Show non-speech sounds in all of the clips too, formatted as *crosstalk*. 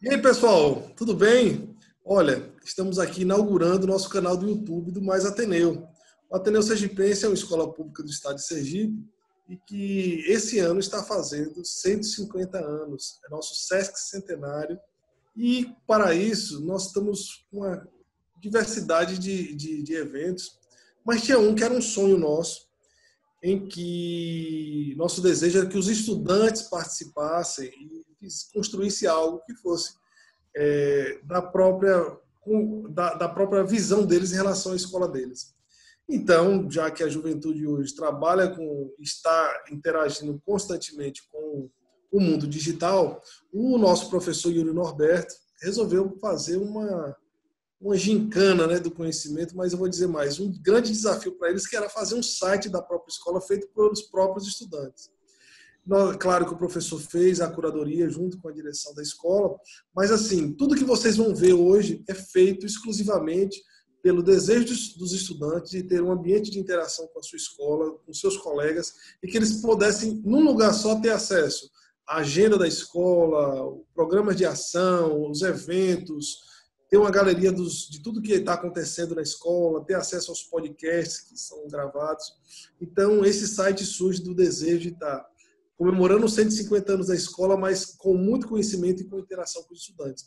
E aí, pessoal, tudo bem? Olha, estamos aqui inaugurando o nosso canal do YouTube do Mais Ateneu. O Ateneu Sergipense é uma escola pública do estado de Sergipe e que esse ano está fazendo 150 anos. É nosso SESC centenário. E, para isso, nós estamos com uma diversidade de, de, de eventos, mas tinha um que era um sonho nosso, em que nosso desejo era que os estudantes participassem e construísse algo que fosse é, da própria da, da, própria visão deles em relação à escola deles. Então, já que a juventude hoje trabalha com está interagindo constantemente com o mundo digital, o nosso professor Yuri Norberto resolveu fazer uma uma gincana né, do conhecimento, mas eu vou dizer mais, um grande desafio para eles que era fazer um site da própria escola feito pelos próprios estudantes. Claro que o professor fez a curadoria junto com a direção da escola, mas assim, tudo que vocês vão ver hoje é feito exclusivamente pelo desejo dos estudantes de ter um ambiente de interação com a sua escola, com seus colegas, e que eles pudessem, num lugar só, ter acesso à agenda da escola, programas de ação, os eventos, ter uma galeria dos, de tudo que está acontecendo na escola, ter acesso aos podcasts que são gravados. Então, esse site surge do desejo de estar tá comemorando os 150 anos da escola, mas com muito conhecimento e com interação com os estudantes.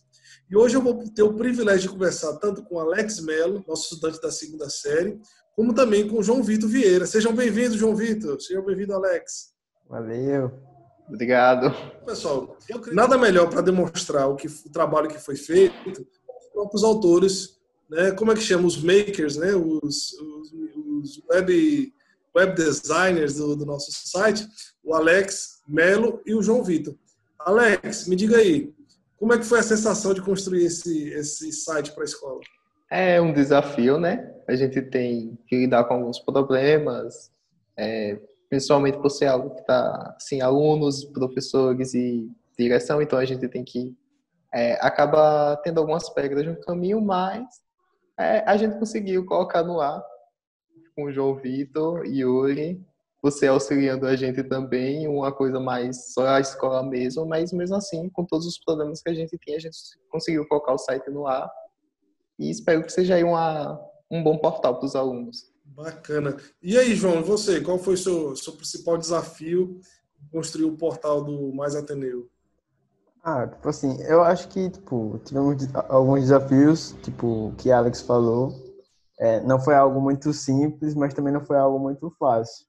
E hoje eu vou ter o privilégio de conversar tanto com Alex Mello, nosso estudante da segunda série, como também com João Vitor Vieira. Sejam bem-vindos, João Vitor. Seja bem-vindo, Alex. Valeu. Obrigado. Pessoal, nada melhor para demonstrar o, que, o trabalho que foi feito próprios autores, né? Como é que chama? Os makers, né? Os, os, os web, web designers do, do, nosso site, o Alex Melo e o João Vitor. Alex, me diga aí, como é que foi a sensação de construir esse, esse site para a escola? É um desafio, né? A gente tem que lidar com alguns problemas, é, principalmente por ser algo que está, assim, alunos, professores e direção, então a gente tem que é, acaba tendo algumas pedras no caminho, mas é, a gente conseguiu colocar no ar com o João Vitor e Yuri, você auxiliando a gente também, uma coisa mais só a escola mesmo, mas mesmo assim, com todos os problemas que a gente tinha, a gente conseguiu colocar o site no ar e espero que seja aí uma, um bom portal para os alunos. Bacana. E aí, João, você, qual foi o seu, seu principal desafio construir o portal do Mais Ateneu? Ah, tipo assim, eu acho que, tipo, tivemos alguns desafios, tipo, que Alex falou. É, não foi algo muito simples, mas também não foi algo muito fácil.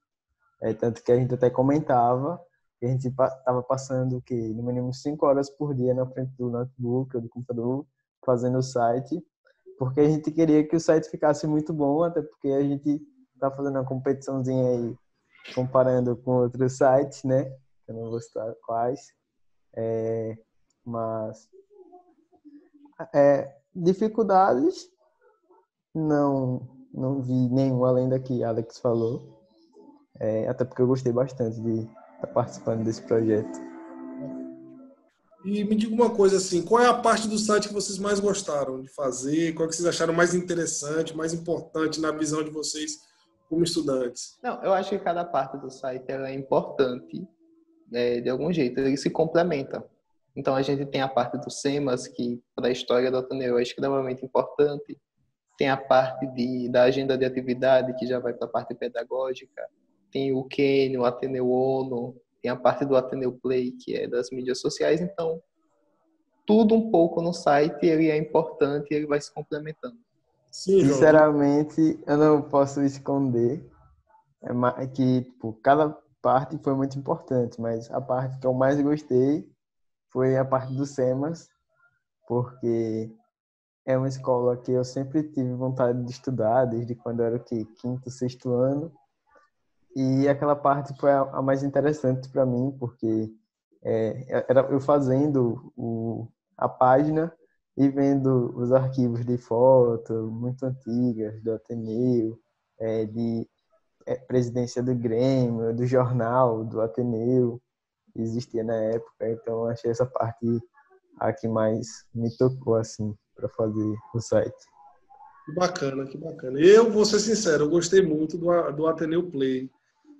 É, tanto que a gente até comentava que a gente estava passando, que no mínimo cinco horas por dia na frente do notebook ou do computador, fazendo o site, porque a gente queria que o site ficasse muito bom, até porque a gente está fazendo uma competiçãozinha aí, comparando com outros sites, né? Eu não vou citar quais. É, mas é, dificuldades não não vi nenhum além da que Alex falou. É, até porque eu gostei bastante de estar participando desse projeto. E me diga uma coisa assim, qual é a parte do site que vocês mais gostaram de fazer? Qual que vocês acharam mais interessante, mais importante na visão de vocês como estudantes? Não, eu acho que cada parte do site é importante é, de algum jeito, ele se complementa. Então a gente tem a parte do SEMAS, que para a história do Ateneu é extremamente importante. Tem a parte de, da agenda de atividade, que já vai para a parte pedagógica. Tem o Kenio, o Ateneu ONU, tem a parte do Ateneu Play, que é das mídias sociais. Então, tudo um pouco no site, ele é importante e ele vai se complementando. Sim, Sinceramente, eu não posso esconder é que tipo, cada parte foi muito importante, mas a parte que eu mais gostei foi a parte do SEMAS, porque é uma escola que eu sempre tive vontade de estudar, desde quando eu era o quê? quinto, sexto ano. E aquela parte foi a, mais interessante para mim, porque é, era eu fazendo o, a página e vendo os arquivos de foto muito antigas do Ateneu, é, de presidência do Grêmio, do jornal do Ateneu existia na época, então achei essa parte a que mais me tocou assim para fazer o site. Que bacana, que bacana. Eu vou ser sincero, eu gostei muito do, do Ateneu Play.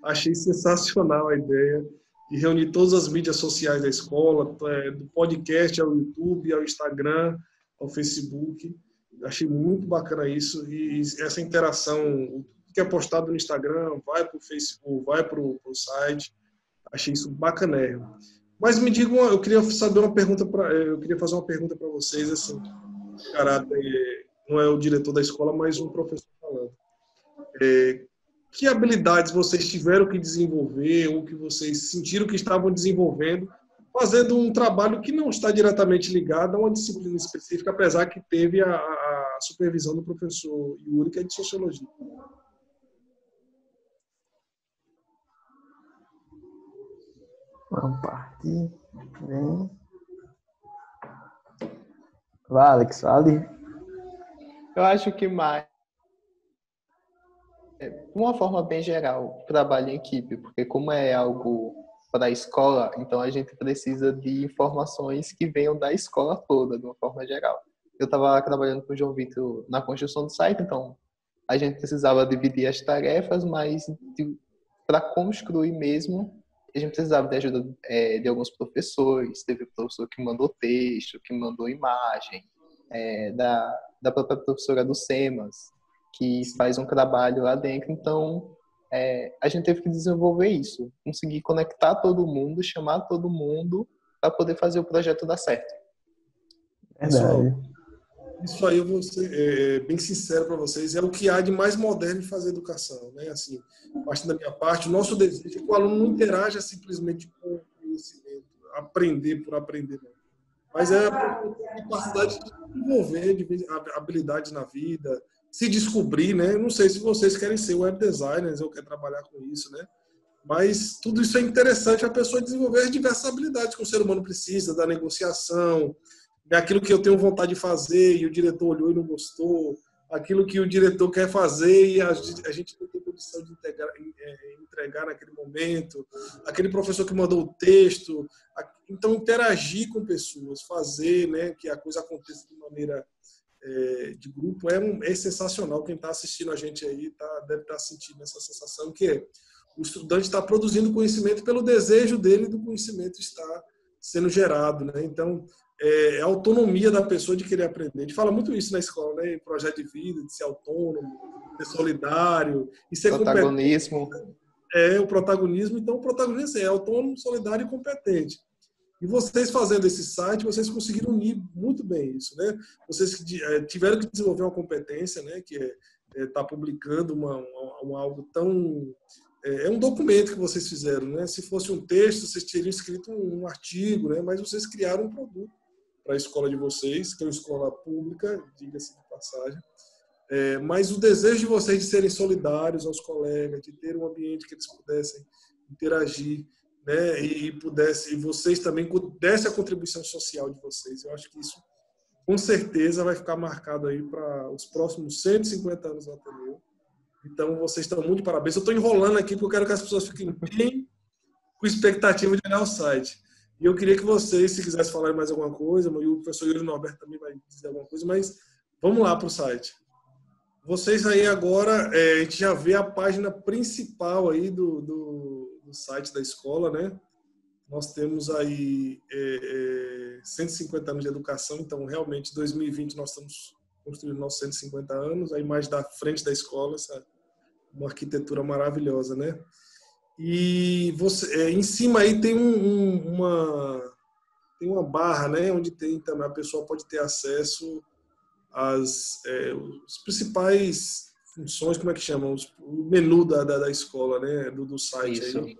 Achei sensacional a ideia. de reunir todas as mídias sociais da escola, é, do podcast ao YouTube, ao Instagram, ao Facebook. Achei muito bacana isso e essa interação, que é postado no Instagram, vai para o Facebook, vai para o site. Achei isso bacanérrimo. Mas me digam, eu queria saber uma pergunta para, eu queria fazer uma pergunta para vocês assim, caráter não é o diretor da escola, mas um professor falando. É, que habilidades vocês tiveram que desenvolver ou que vocês sentiram que estavam desenvolvendo, fazendo um trabalho que não está diretamente ligado a uma disciplina específica, apesar que teve a, a supervisão do professor Yuri, que é de Sociologia. Vamos partir. Vem. Vai, Alex, fale. Eu acho que mais é, de uma forma bem geral, trabalho em equipe, porque como é algo para a escola, então a gente precisa de informações que venham da escola toda, de uma forma geral. Eu estava trabalhando com o João Vitor na construção do site, então a gente precisava dividir as tarefas, mas para construir mesmo, a gente precisava de ajuda é, de alguns professores. Teve professor que mandou texto, que mandou imagem, é, da, da própria professora do SEMAS, que faz um trabalho lá dentro. Então, é, a gente teve que desenvolver isso, conseguir conectar todo mundo, chamar todo mundo para poder fazer o projeto dar certo. Verdade. Isso aí eu vou ser é, bem sincero para vocês, é o que há de mais moderno em fazer educação, né? Assim, parte da minha parte, o nosso desejo é que o aluno não interaja simplesmente com o conhecimento, aprender por aprender, não mas é a capacidade de desenvolver de habilidades na vida, se descobrir, né? Não sei se vocês querem ser web designers ou querem trabalhar com isso, né? Mas tudo isso é interessante a pessoa desenvolver diversas habilidades que o ser humano precisa, da negociação, daquilo que eu tenho vontade de fazer e o diretor olhou e não gostou, aquilo que o diretor quer fazer e a, gente não tem condição de integrar, é, entregar naquele momento, aquele professor que mandou o texto. Então, interagir com pessoas, fazer né, que a coisa aconteça de maneira é, de grupo é, um, é sensacional. Quem está assistindo a gente aí tá, deve estar tá sentindo essa sensação que é, o estudante está produzindo conhecimento pelo desejo dele do conhecimento estar sendo gerado. Né? Então, é, é, a autonomia da pessoa de querer aprender. A gente fala muito isso na escola, né? Em projeto de vida, de ser autônomo, ser solidário e ser protagonismo. É, o protagonismo. Então, o protagonismo é autônomo, solidário e competente. E vocês fazendo esse site, vocês conseguiram unir muito bem isso, né? Vocês é, tiveram que desenvolver uma competência, né? Que é estar é, tá publicando uma, uma, uma, algo tão é, é, um documento que vocês fizeram, né? Se fosse um texto, vocês teriam escrito um, um artigo, né? Mas vocês criaram um produto para a escola de vocês, que é uma escola pública, diga-se de passagem. É, mas o desejo de vocês de serem solidários aos colegas, de ter um ambiente que eles pudessem interagir, né, e pudesse, e vocês também dessem a contribuição social de vocês. Eu acho que isso, com certeza, vai ficar marcado aí para os próximos 150 anos do Ateneu. Então, vocês estão muito de parabéns. Eu estou enrolando aqui porque eu quero que as pessoas fiquem bem com expectativa de olhar o site. E eu queria que vocês, se quisessem falar mais alguma coisa, e o professor Yuri Norberto também vai dizer alguma coisa, mas vamos lá para o site. Vocês aí agora, é, a gente já vê a página principal aí do, do, do site da escola, né? Nós temos aí é, é, 150 anos de educação, então realmente 2020 nós estamos construindo nossos 150 anos, a imagem da frente da escola, essa uma arquitetura maravilhosa, né? E você, é, em cima aí tem um, um, uma tem uma barra, né, onde tem também a pessoa pode ter acesso as, é, os principais funções, como é que chamam? o menu da, da, da, escola, né? Do, do site Isso. aí.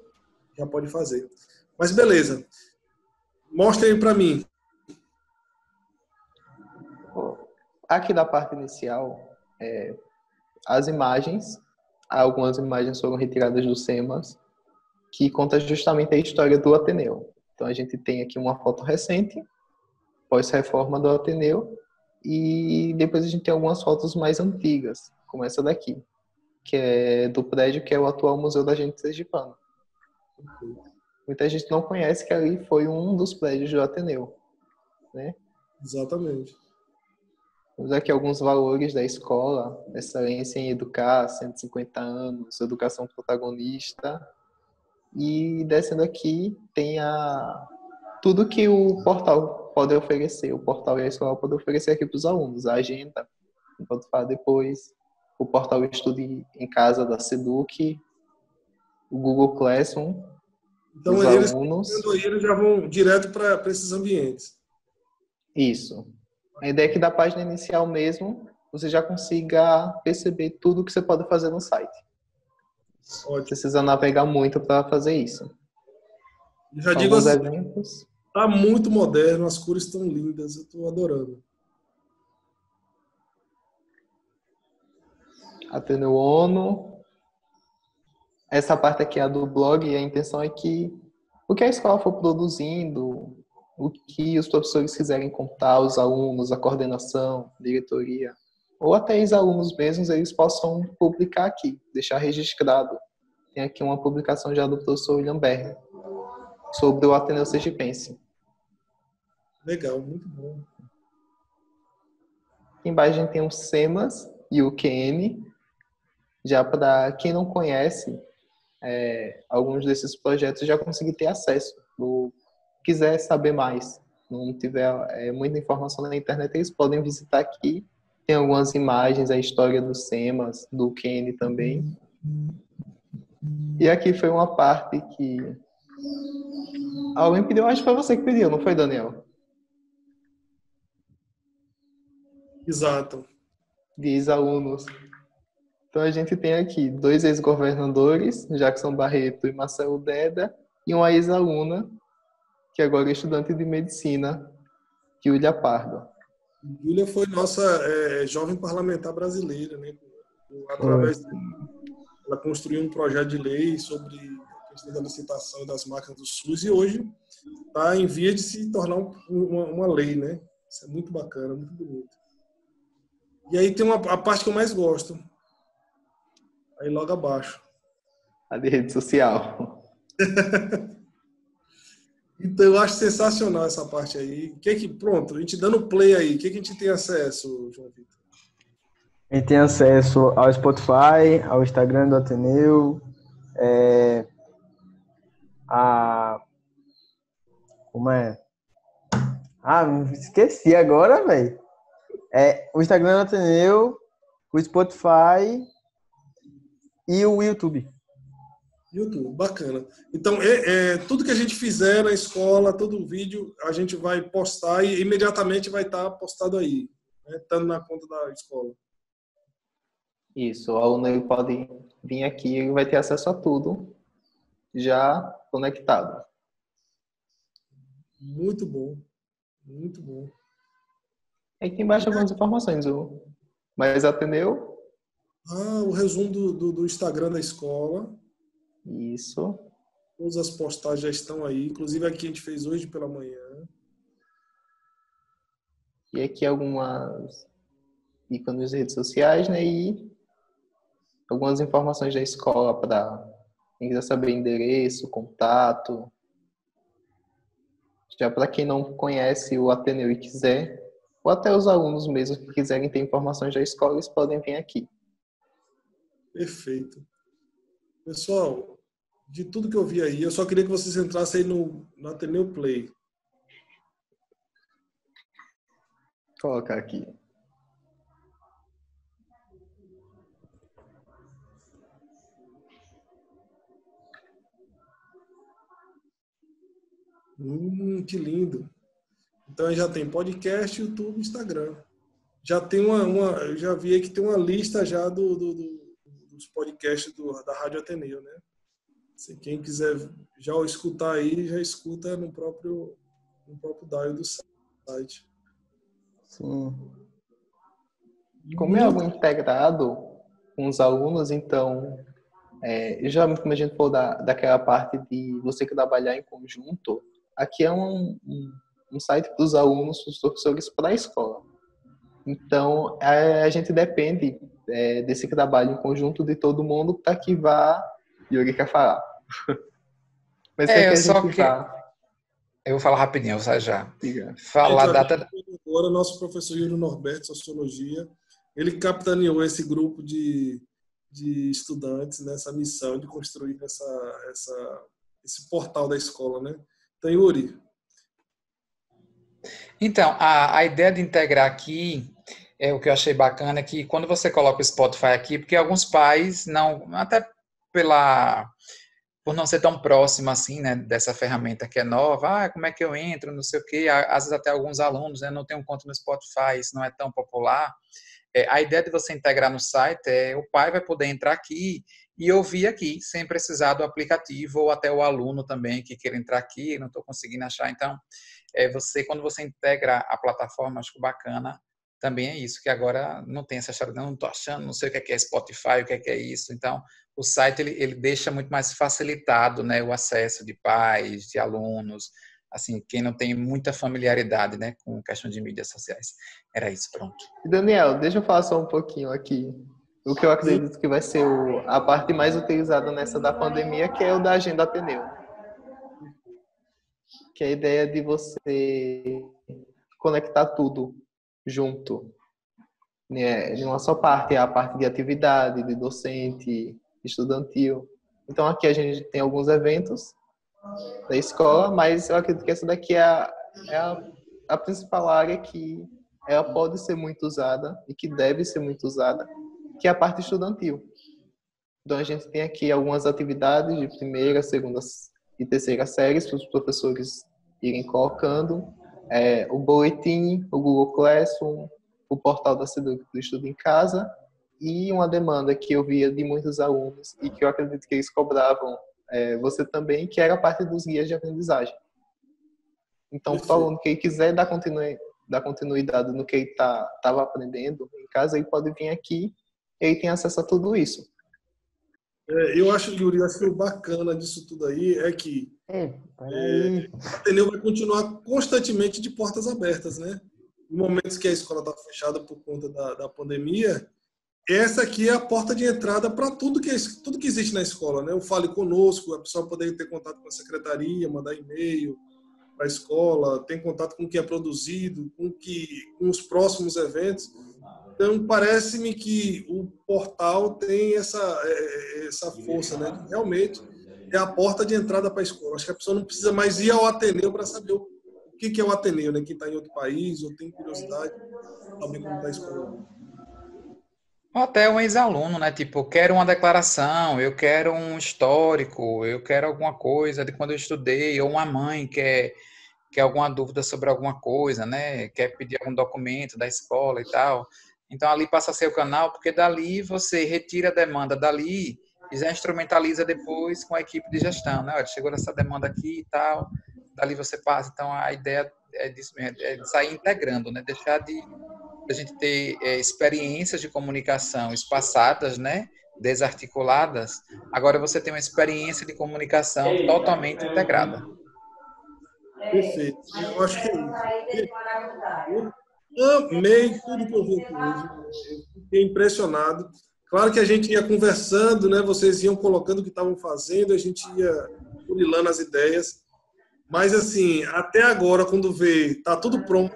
Já pode fazer. Mas beleza. Mostre aí para mim. Aqui da parte inicial, é, as imagens, algumas imagens foram retiradas do SEMAS, que conta justamente a história do Ateneu. Então a gente tem aqui uma foto recente, pós-reforma do Ateneu, e depois a gente tem algumas fotos mais antigas, como essa daqui, que é do prédio que é o atual Museu da Gente Sergipano. Muita gente não conhece que ali foi um dos prédios do Ateneu, né? Exatamente. Temos aqui alguns valores da escola, excelência em educar, 150 anos, educação protagonista, E descendo aqui tem a tudo que o portal pode oferecer, o portal e a escola podem oferecer aqui para os alunos, a agenda, enquanto falar depois, o portal Estude em Casa da Seduc, o Google Classroom, então os eles, alunos... eles já vão direto para esses ambientes. Isso. A ideia é que da página inicial mesmo, você já consiga perceber tudo que você pode fazer no site. Ótimo. Precisa navegar muito para fazer isso. Já digo assim, eventos. tá muito moderno, as cores estão lindas, eu estou adorando. Ateneu ONU. Essa parte aqui é a do blog e a intenção é que o que a escola for produzindo, o que os professores quiserem contar, os alunos, a coordenação, diretoria, ou até os alunos mesmos, eles possam publicar aqui, deixar registrado. Tem aqui uma publicação já do professor William Berger sobre o Ateneu Sergipense. Legal, muito bom. Aqui embaixo a gente tem o SEMAS e o QN. Já para quem não conhece, é, alguns desses projetos já consegui ter acesso. No, quiser saber mais, não tiver é, muita informação na internet, eles podem visitar aqui. Tem algumas imagens, a história do SEMAS, do Kenny também. E aqui foi uma parte que alguém pediu, acho que foi você que pediu, não foi, Daniel? Exato. De alunos então a gente tem aqui dois ex-governadores, Jackson Barreto e Marcelo Deda, e uma ex-aluna, que agora é estudante de medicina, Júlia Pardo. Júlia foi nossa é, jovem parlamentar brasileira, né? Através de, ela construiu um projeto de lei sobre a questão da licitação das máquinas do SUS e hoje está em via de se tornar uma, uma lei, né? Isso é muito bacana, muito bonito. E aí tem uma, a parte que eu mais gosto, Aí logo abaixo. A de rede social. *laughs* então eu acho sensacional essa parte aí. Que que, pronto, a gente dando play aí, o que, que a gente tem acesso, João Vitor? A gente tem acesso ao Spotify, ao Instagram do Ateneu, é, a. Como é? Ah, esqueci agora, velho. É, o Instagram do Ateneu, o Spotify e o YouTube. YouTube, bacana. Então, é, é, tudo que a gente fizer na escola, todo o vídeo, a gente vai postar e imediatamente vai estar postado aí, né, estando na conta da escola. Isso, o aluno pode vir aqui e vai ter acesso a tudo já conectado. Muito bom, muito bom. Aqui embaixo algumas informações, mas atendeu ah, o resumo do, do, do, Instagram da escola. Isso. Todas as postagens já estão aí. Inclusive aqui a gente fez hoje pela manhã. E aqui algumas ícones de redes sociais, né? E algumas informações da escola para quem quiser saber endereço, contato. Já para quem não conhece o Ateneu e quiser, ou até os alunos mesmo que quiserem ter informações da escola, eles podem vir aqui. Perfeito. Pessoal, de tudo que eu vi aí, eu só queria que vocês entrassem aí no, no Ateneu Play. Colocar aqui. Hum, que lindo. Então já tem podcast, YouTube, Instagram. Já tem uma, uma eu já vi aí que tem uma lista já do, do, do dos podcasts do, da Rádio Ateneu, né? Se quem quiser já escutar aí, já escuta no próprio, no próprio dial do site. Sim. Como é algo integrado com os alunos, então, é, já como a gente falou da, daquela parte de você que trabalhar em conjunto, aqui é um, um, um site para os alunos, os professores para a escola. Então, a, a gente depende é, desse trabalho em conjunto de todo mundo para que vá. Yuri quer falar. *laughs* Mas é, que só que. Vá... Eu vou falar rapidinho, sai já. Falar a data. Agora, nosso professor Yuri Norberto, Sociologia, ele capitaneou esse grupo de, de estudantes nessa missão de construir essa, essa, esse portal da escola, né? Então, Yuri. Então, a, a ideia de integrar aqui é o que eu achei bacana é que quando você coloca o Spotify aqui, porque alguns pais não, até pela por não ser tão próximo assim, né, dessa ferramenta que é nova, ah, como é que eu entro, não sei o quê, às vezes até alguns alunos, né, não tem um conta no Spotify, isso não é tão popular. É, a ideia de você integrar no site é o pai vai poder entrar aqui e ouvir aqui, sem precisar do aplicativo, ou até o aluno também que queira entrar aqui, não estou conseguindo achar. Então, é você, quando você integra a plataforma, acho que bacana também é isso, que agora não tem essa história, não estou achando, não sei o que é, é Spotify, o que é, que é isso. Então, o site ele, ele deixa muito mais facilitado né, o acesso de pais, de alunos, assim, quem não tem muita familiaridade né, com questão de mídias sociais. Era isso, pronto. Daniel, deixa eu falar só um pouquinho aqui. O que eu acredito que vai ser o, a parte mais utilizada nessa da pandemia, que é o da agenda Ateneu. Que é a ideia de você conectar tudo junto. Né? De uma só parte, é a parte de atividade, de docente, estudantil. Então aqui a gente tem alguns eventos da escola, mas eu acredito que essa daqui é a, é a, a principal área que ela pode ser muito usada e que deve ser muito usada, que é a parte estudantil. Então a gente tem aqui algumas atividades de primeira, segunda e terceira séries para os professores irem colocando é, o boletim, o Google Classroom, o portal da CEDUC do Estudo em Casa e uma demanda que eu via de muitos alunos e que eu acredito que eles cobravam é, você também, que era a parte dos guias de aprendizagem. Então, o aluno que quiser dar, continu, dar continuidade no que ele estava tá, aprendendo em casa, ele pode vir aqui e ele tem acesso a tudo isso. É, eu acho, Yuri, acho que o bacana disso tudo aí é que é, é, o Ateneu vai continuar constantemente de portas abertas, né? Em momentos que a escola está fechada por conta da, da pandemia, essa aqui é a porta de entrada para tudo que tudo que existe na escola, né? O fale conosco, a pessoa poder ter contato com a secretaria, mandar e-mail para a escola, tem contato com o que é produzido, com que com os próximos eventos. Então, parece-me que o portal tem essa, é, é, essa força, né? Realmente é a porta de entrada para a escola. Acho que a pessoa não precisa mais ir ao Ateneu para saber o que é o Ateneu, né? Quem está em outro país ou tem curiosidade, saber como está a escola. Ou até um ex-aluno, né? Tipo, eu quero uma declaração, eu quero um histórico, eu quero alguma coisa de quando eu estudei, ou uma mãe quer, quer alguma dúvida sobre alguma coisa, né? Quer pedir algum documento da escola e tal. Então ali passa a ser o canal, porque dali você retira a demanda dali e já instrumentaliza depois com a equipe de gestão, né? Olha, chegou essa demanda aqui e tal, dali você passa. Então a ideia é disso mesmo, é de sair integrando, né? Deixar de a gente ter é, experiências de comunicação espaçadas, né? Desarticuladas. Agora você tem uma experiência de comunicação totalmente integrada. Perfeito. Eu acho que é isso amei tudo que eu vi hoje. Fiquei impressionado. Claro que a gente ia conversando, né? Vocês iam colocando o que estavam fazendo, a gente ia burilando as ideias. Mas, assim, até agora, quando vê, tá tudo pronto,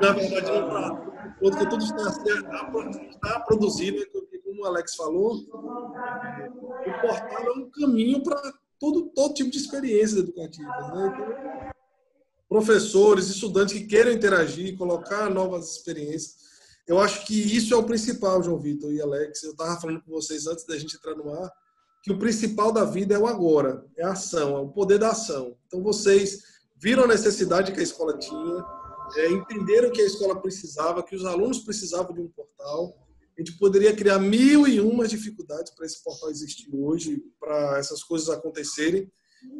na verdade não tá. Porque tudo está, está produzido, como o Alex falou, o portal é um caminho para todo, todo tipo de experiências educativas. Né? Então, professores, estudantes que queiram interagir, colocar novas experiências. Eu acho que isso é o principal, João Vitor e Alex. Eu estava falando com vocês antes da gente entrar no ar, que o principal da vida é o agora, é a ação, é o poder da ação. Então vocês viram a necessidade que a escola tinha, é, entenderam que a escola precisava, que os alunos precisavam de um portal. A gente poderia criar mil e umas dificuldades para esse portal existir hoje, para essas coisas acontecerem.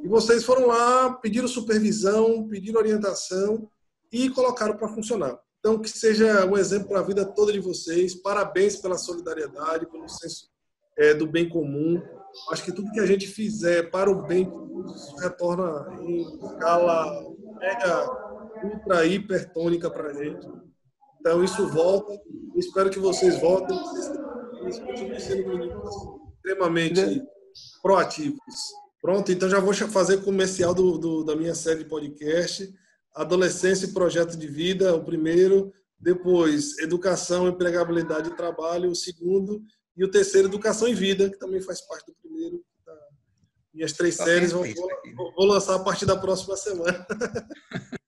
E vocês foram lá, pediram supervisão, pediram orientação e colocaram para funcionar. Então, que seja um exemplo para a vida toda de vocês. Parabéns pela solidariedade, pelo senso é, do bem comum. Acho que tudo que a gente fizer para o bem retorna em escala mega, ultra, hipertônica para a gente. Então, isso volta. espero que vocês voltem. Vocês continuem sendo extremamente proativos. Pronto, então já vou fazer comercial do, do, da minha série de podcast. Adolescência e Projeto de Vida, o primeiro. Depois, Educação, Empregabilidade e Trabalho, o segundo. E o terceiro, Educação e Vida, que também faz parte do primeiro. Tá Minhas três Só séries vou, vou, vou, lançar a partir da próxima semana. *laughs*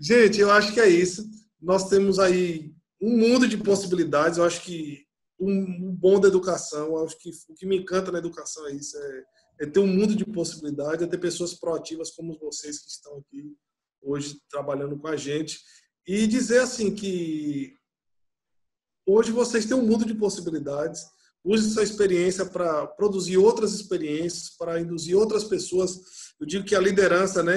Gente, eu acho que é isso. Nós temos aí um mundo de possibilidades. Eu acho que um, bom da educação, acho que o que me encanta na educação é isso, é, é ter um mundo de possibilidades, é ter pessoas proativas como vocês que estão aqui hoje trabalhando com a gente. E dizer assim que hoje vocês têm um mundo de possibilidades use sua experiência para produzir outras experiências, para induzir outras pessoas. Eu digo que a liderança, né,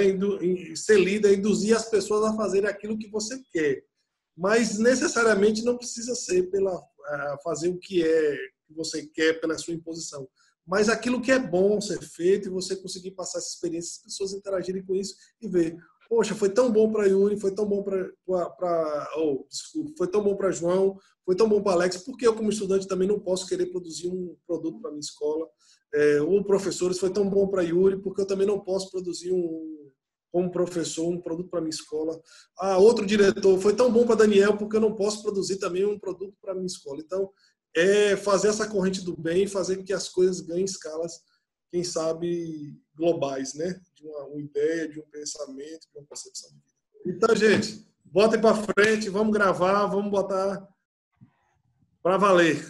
ser líder, é induzir as pessoas a fazerem aquilo que você quer, mas necessariamente não precisa ser pela fazer o que é que você quer pela sua imposição, mas aquilo que é bom ser feito e você conseguir passar essa experiência, as pessoas interagirem com isso e ver, poxa, foi tão bom para Yuri, foi tão bom para, oh, desculpa, foi tão bom para João, foi tão bom para Alex, porque eu como estudante também não posso querer produzir um produto para minha escola. É, ou professores, foi tão bom para Yuri, porque eu também não posso produzir um como professor um produto para minha escola. Ah, outro diretor, foi tão bom para Daniel, porque eu não posso produzir também um produto para minha escola. Então, é fazer essa corrente do bem, fazer com que as coisas ganhem escalas, quem sabe globais, né? De uma, uma ideia, de um pensamento, de uma concepção de vida. Então, gente, botem para frente, vamos gravar, vamos botar para valer.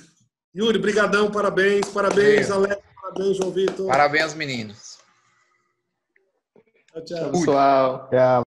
Yuri, brigadão, parabéns, parabéns. Alex, parabéns, João Vitor. Parabéns, meninos. Tchau, tchau. Pessoal. Tchau.